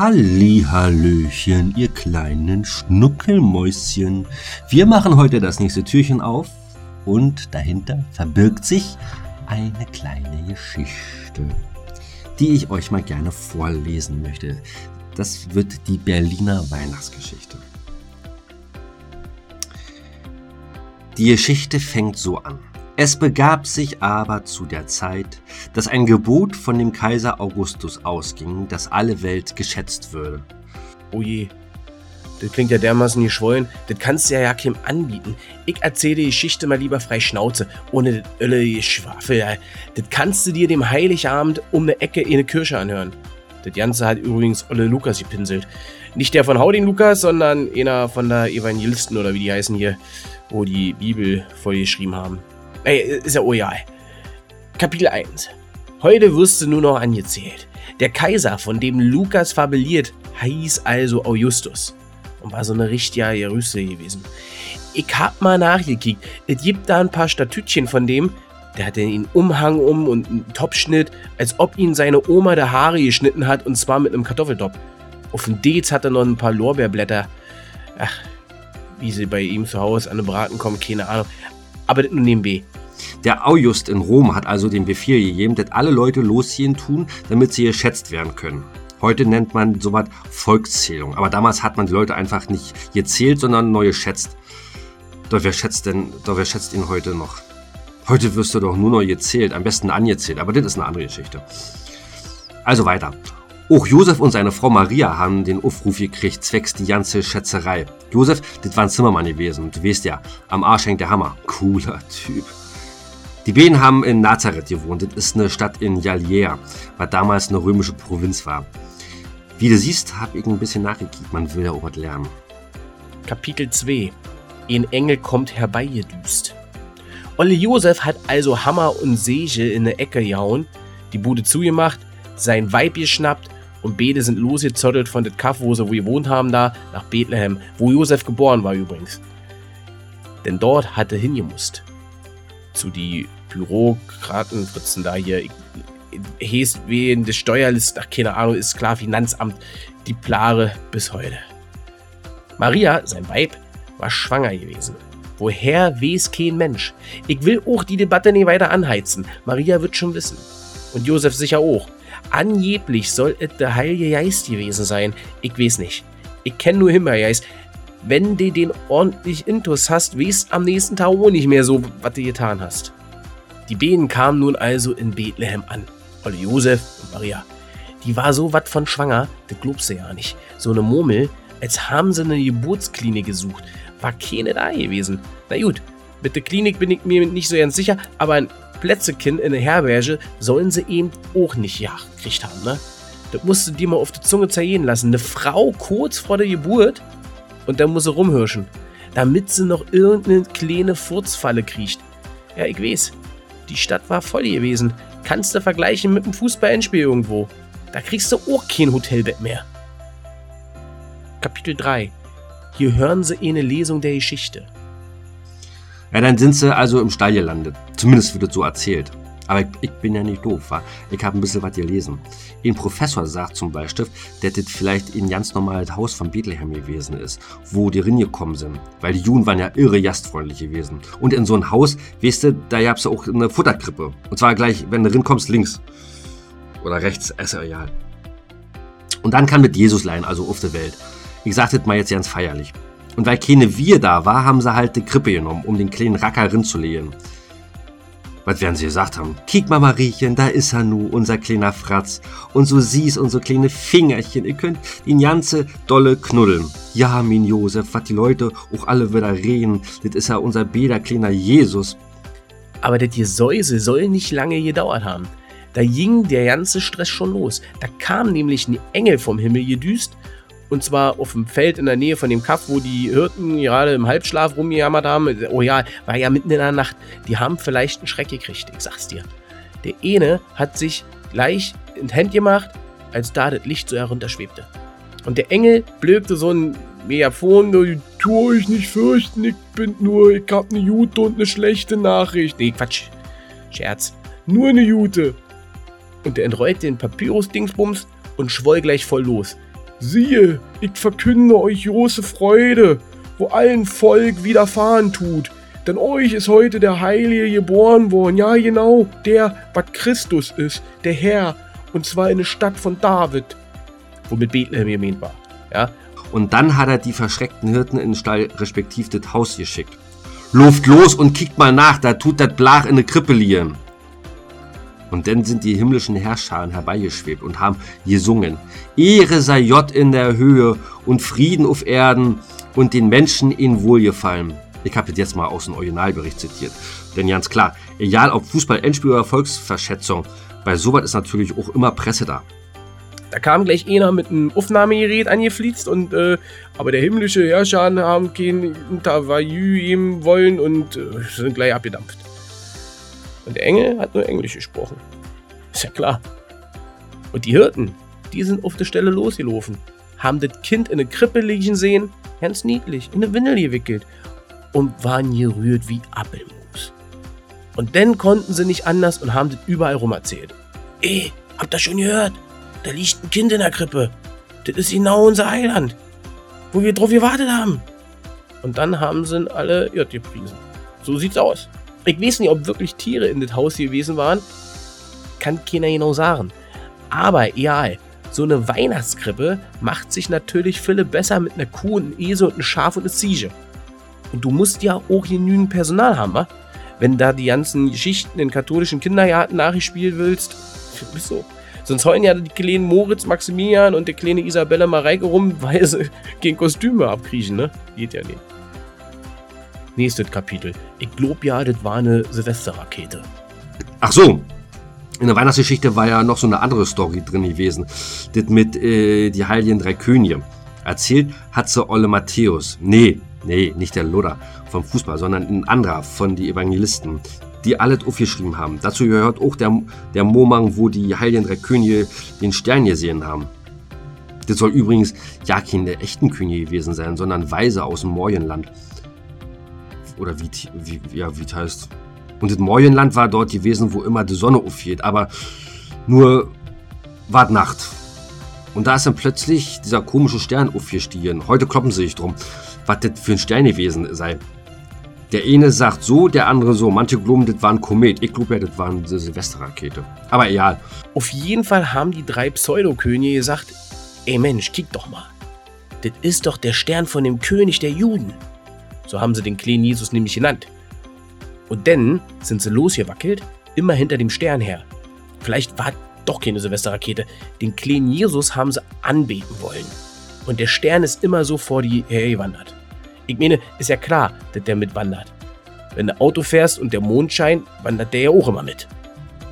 Hallihallöchen, ihr kleinen Schnuckelmäuschen. Wir machen heute das nächste Türchen auf und dahinter verbirgt sich eine kleine Geschichte, die ich euch mal gerne vorlesen möchte. Das wird die Berliner Weihnachtsgeschichte. Die Geschichte fängt so an. Es begab sich aber zu der Zeit, dass ein Gebot von dem Kaiser Augustus ausging, dass alle Welt geschätzt würde. Oh je, das klingt ja dermaßen geschwollen, das kannst du ja ja keinem anbieten. Ich erzähle die Geschichte mal lieber frei Schnauze, ohne das ölle Geschwafel. Das kannst du dir dem Heiligabend um eine Ecke in eine Kirche anhören. Das Ganze hat übrigens Olle Lukas gepinselt. Nicht der von Hauding Lukas, sondern einer von der Evangelisten oder wie die heißen hier, wo die Bibel vollgeschrieben haben. Ey, ist ja ja. Kapitel 1. Heute wirst du nur noch angezählt. Der Kaiser, von dem Lukas fabeliert, hieß also Augustus und war so eine richtige Jerüse gewesen. Ich hab mal nachgekickt. Es gibt da ein paar Statütchen von dem. Der hatte einen Umhang um und einen Topschnitt, als ob ihn seine Oma der Haare geschnitten hat und zwar mit einem Kartoffeltopf. Auf dem Dez hat er noch ein paar Lorbeerblätter. Ach, wie sie bei ihm zu Hause an den Braten kommen, keine Ahnung das nur nebenbei. Der August in Rom hat also den Befehl gegeben, dass alle Leute losziehen tun, damit sie geschätzt werden können. Heute nennt man sowas Volkszählung, aber damals hat man die Leute einfach nicht gezählt, sondern neu geschätzt. Doch wer schätzt denn, doch wer schätzt ihn heute noch? Heute wirst du doch nur noch gezählt, am besten angezählt, aber das ist eine andere Geschichte. Also weiter. Auch Josef und seine Frau Maria haben den Aufruf gekriegt, zwecks die ganze Schätzerei. Josef, das war ein Zimmermann gewesen, du weißt ja, am Arsch hängt der Hammer. Cooler Typ. Die beiden haben in Nazareth gewohnt, das ist eine Stadt in Jalier, was damals eine römische Provinz war. Wie du siehst, habe ich ein bisschen nachgekickt, man will ja auch was lernen. Kapitel 2 Ein Engel kommt herbeigedüst. Olle Josef hat also Hammer und Säge in eine Ecke gehauen, die Bude zugemacht, sein Weib geschnappt und beide sind losgezottelt von dem Kaff, wo sie gewohnt haben, da nach Bethlehem, wo Josef geboren war übrigens. Denn dort hatte hingemusst. Zu die Bürokratenfritzen da hier. Heißt wegen des Steuerlisten, ach keine Ahnung, ist klar, Finanzamt, die Plare bis heute. Maria, sein Weib, war schwanger gewesen. Woher weiß kein Mensch? Ich will auch die Debatte nicht weiter anheizen. Maria wird schon wissen. Und Josef sicher auch. Angeblich soll es der Heilige Geist gewesen sein. Ich weiß nicht. Ich kenne nur Himmelgeist. Wenn du den ordentlich Intus hast, weißt am nächsten Tag auch nicht mehr so, was du getan hast. Die Behen kamen nun also in Bethlehem an. Olle Josef und Maria. Die war so wat von schwanger, das glaubst du ja nicht. So eine Murmel, als haben sie eine Geburtsklinik gesucht. War keine da gewesen. Na gut, mit der Klinik bin ich mir nicht so ganz sicher, aber ein Plätzekind in der Herberge sollen sie eben auch nicht ja, gekriegt haben, ne? Das musst du dir mal auf die Zunge zergehen lassen. Eine Frau kurz vor der Geburt und dann muss sie rumhirschen, damit sie noch irgendeine kleine Furzfalle kriecht. Ja, ich weiß. Die Stadt war voll gewesen. Kannst du vergleichen mit einem Fußball-Endspiel irgendwo. Da kriegst du auch kein Hotelbett mehr. Kapitel 3. Hier hören sie eine Lesung der Geschichte. Ja, dann sind sie also im Stall gelandet. Zumindest wird es so erzählt. Aber ich, bin ja nicht doof, wa? Ich habe ein bisschen was gelesen. Ein Professor sagt zum Beispiel, dass das vielleicht ein ganz normales Haus von Bethlehem gewesen ist, wo die gekommen sind. Weil die Juden waren ja irre gastfreundlich gewesen. Und in so ein Haus, weißt du, da gab es auch eine Futterkrippe. Und zwar gleich, wenn du kommst, links. Oder rechts, ist ja egal. Und dann kann mit Jesus leihen, also auf der Welt. Ich sag das mal jetzt ganz feierlich. Und weil keine Wir da war, haben sie halt die Krippe genommen, um den kleinen Racker rinzulegen. Was werden sie gesagt haben? Kick mal, Mariechen, da ist er nu, unser kleiner Fratz. Und so siehst unsere kleine Fingerchen. Ihr könnt ihn ganze dolle knuddeln. Ja, min Josef, was die Leute auch alle wieder reden, das ist ja unser beder kleiner Jesus. Aber das Gesäuse soll nicht lange gedauert haben. Da ging der ganze Stress schon los. Da kam nämlich ein Engel vom Himmel gedüst. Und zwar auf dem Feld in der Nähe von dem Kaff, wo die Hirten gerade im Halbschlaf rumgejammert haben. Oh ja, war ja mitten in der Nacht. Die haben vielleicht einen Schreck gekriegt, ich sag's dir. Der eine hat sich gleich in Hand gemacht, als da das Licht so herunterschwebte. Und der Engel blökte so ein Megafon, ich tue euch nicht fürchten, ich bin nur, ich hab eine gute und eine schlechte Nachricht. Nee, Quatsch. Scherz. Nur eine Jute. Und der entrollte den Papyrus-Dingsbums und schwoll gleich voll los. Siehe, ich verkünde euch große Freude, wo allen Volk widerfahren tut. Denn euch ist heute der Heilige geboren worden. Ja, genau, der, was Christus ist, der Herr. Und zwar in der Stadt von David. Womit Bethlehem gemeint war. Ja, Und dann hat er die verschreckten Hirten in den Stall respektiv das Haus geschickt. Luft los und kickt mal nach, da tut das Blach in ne Krippe liegen. Und dann sind die himmlischen Herrscharen herbeigeschwebt und haben gesungen. Ehre sei J in der Höhe und Frieden auf Erden und den Menschen in Wohlgefallen. Ich habe jetzt mal aus dem Originalbericht zitiert. Denn ganz klar, egal ob Fußball, Endspiel oder Volksverschätzung, bei sowas ist natürlich auch immer Presse da. Da kam gleich einer mit einem Aufnahmegerät angeflitzt und äh, aber der himmlische Herrscher haben kein Interview geben wollen und äh, sind gleich abgedampft. Und der Engel hat nur Englisch gesprochen. Ist ja klar. Und die Hirten, die sind auf der Stelle losgelaufen, haben das Kind in eine Krippe liegen sehen, ganz niedlich, in eine Windel gewickelt und waren gerührt wie Appelmus. Und dann konnten sie nicht anders und haben das überall rum erzählt. Ey, habt ihr schon gehört? Da liegt ein Kind in der Krippe. Das ist genau unser Heiland, wo wir drauf gewartet haben. Und dann haben sie alle Irrt gepriesen. So sieht's aus. Ich weiß nicht, ob wirklich Tiere in das Haus gewesen waren. Kann keiner genau sagen. Aber egal, so eine Weihnachtskrippe macht sich natürlich viele besser mit einer Kuh, einem Esel und einem Schaf und einer Ziege. Und du musst ja auch genügend Personal haben, wa? Wenn da die ganzen Geschichten in katholischen Kindergarten nachgespielt willst, bist so. Sonst heulen ja die kleinen Moritz, Maximilian und die kleine Isabella Mareike rum, weil sie gegen Kostüme abkriechen, ne? Geht ja nicht. Nächstes Kapitel. Ich glaub ja, das war eine Silvesterrakete. Ach so, in der Weihnachtsgeschichte war ja noch so eine andere Story drin gewesen. Das mit äh, die heiligen drei Könige. Erzählt hat sie Olle Matthäus. Nee, nee, nicht der Luther vom Fußball, sondern ein anderer von die Evangelisten, die alles aufgeschrieben haben. Dazu gehört auch der, der Momang, wo die heiligen drei Könige den Stern gesehen haben. Das soll übrigens ja keine echten Könige gewesen sein, sondern Weise aus dem Morgenland. Oder wie, wie, ja, wie heißt. Und das Morgenland war dort gewesen, wo immer die Sonne aufgeht, aber nur war Nacht. Und da ist dann plötzlich dieser komische Stern aufgestiegen. Heute kloppen sie sich drum, was das für ein Stern gewesen sei. Der eine sagt so, der andere so. Manche glauben, das war ein Komet. Ich glaube ja, das war eine Silvesterrakete. Aber egal. Auf jeden Fall haben die drei Pseudokönige gesagt: Ey Mensch, kick doch mal. Das ist doch der Stern von dem König der Juden. So haben sie den kleinen Jesus nämlich genannt. Und dann sind sie losgewackelt, immer hinter dem Stern her. Vielleicht war doch keine Silvesterrakete. Den kleinen Jesus haben sie anbeten wollen. Und der Stern ist immer so vor die hergewandert. Ich meine, ist ja klar, dass der mitwandert. Wenn du Auto fährst und der Mond scheint, wandert der ja auch immer mit.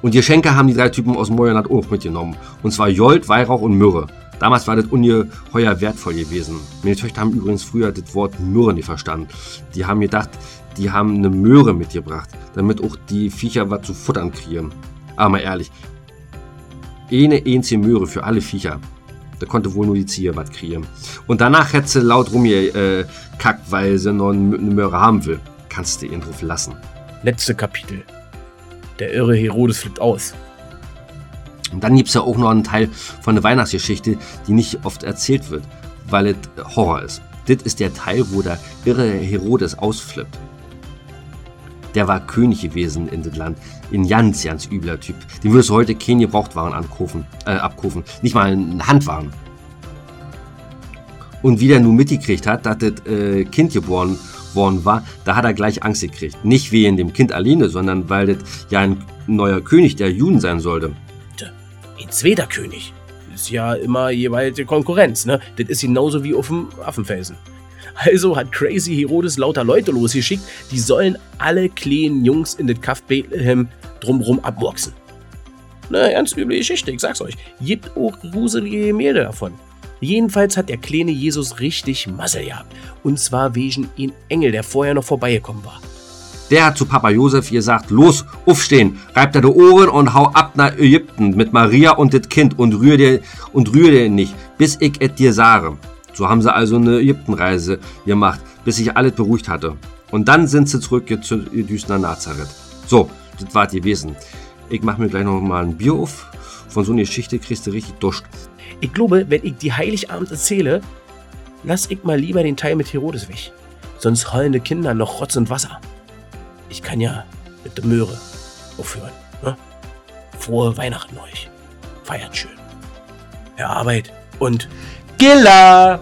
Und Geschenke haben die drei Typen aus dem Morgenland auch mitgenommen. Und zwar Jolt, Weihrauch und Myrrhe. Damals war das ungeheuer wertvoll gewesen. Meine Töchter haben übrigens früher das Wort Myrrhe nicht verstanden. Die haben gedacht, die haben eine Möhre mitgebracht, damit auch die Viecher was zu futtern kriegen. Aber mal ehrlich, eine einzige Möhre für alle Viecher. Da konnte wohl nur die Ziege was kriegen. Und danach hätte sie laut rumgekackt, weil sie noch eine Möhre haben will. Kannst du ihn drauf lassen. Letzte Kapitel. Der irre Herodes flippt aus. Und dann gibt es ja auch noch einen Teil von der Weihnachtsgeschichte, die nicht oft erzählt wird, weil es Horror ist. Das ist der Teil, wo der irre Herodes ausflippt. Der war König gewesen in das Land. Ein ganz, ganz übler Typ. Den würdest du heute keinen Gebrauchtwaren ankaufen, äh, abkaufen. Nicht mal einen Handwaren. Und wie der nun mitgekriegt hat, dass das äh, Kind geboren worden war, da hat er gleich Angst gekriegt. Nicht wegen dem Kind alleine, sondern weil das ja ein neuer König der Juden sein sollte. Ein zweiter König. Ist ja immer jeweils die Konkurrenz, ne? Das ist genauso wie auf dem Affenfelsen. Also hat Crazy Herodes lauter Leute losgeschickt, die sollen alle kleinen Jungs in das Kaff Bethlehem drumrum abboxen. Na, ganz üble Geschichte, ich sag's euch. Gibt auch gruselige Gemälde davon. Jedenfalls hat der kleine Jesus richtig Massel gehabt. Und zwar wegen ein Engel, der vorher noch vorbeigekommen war. Der hat zu Papa Josef gesagt, los, aufstehen, reib dir die Ohren und hau ab nach Ägypten mit Maria und das Kind und rühr dir, und rühr dir nicht, bis ich et dir sage. So haben sie also eine Ägyptenreise gemacht, bis sich alles beruhigt hatte. Und dann sind sie zurückgedüst nach Nazareth. So, das war gewesen. Ich mach mir gleich noch mal ein Bier auf. Von so einer Geschichte kriegst du richtig Durst. Ich glaube, wenn ich die Heiligabend erzähle, lass ich mal lieber den Teil mit Herodes weg. Sonst heulende Kinder noch Rotz und Wasser. Ich kann ja mit der Möhre aufhören. Ne? Frohe Weihnachten euch. Feiert schön. Ja, Arbeit und Gilla!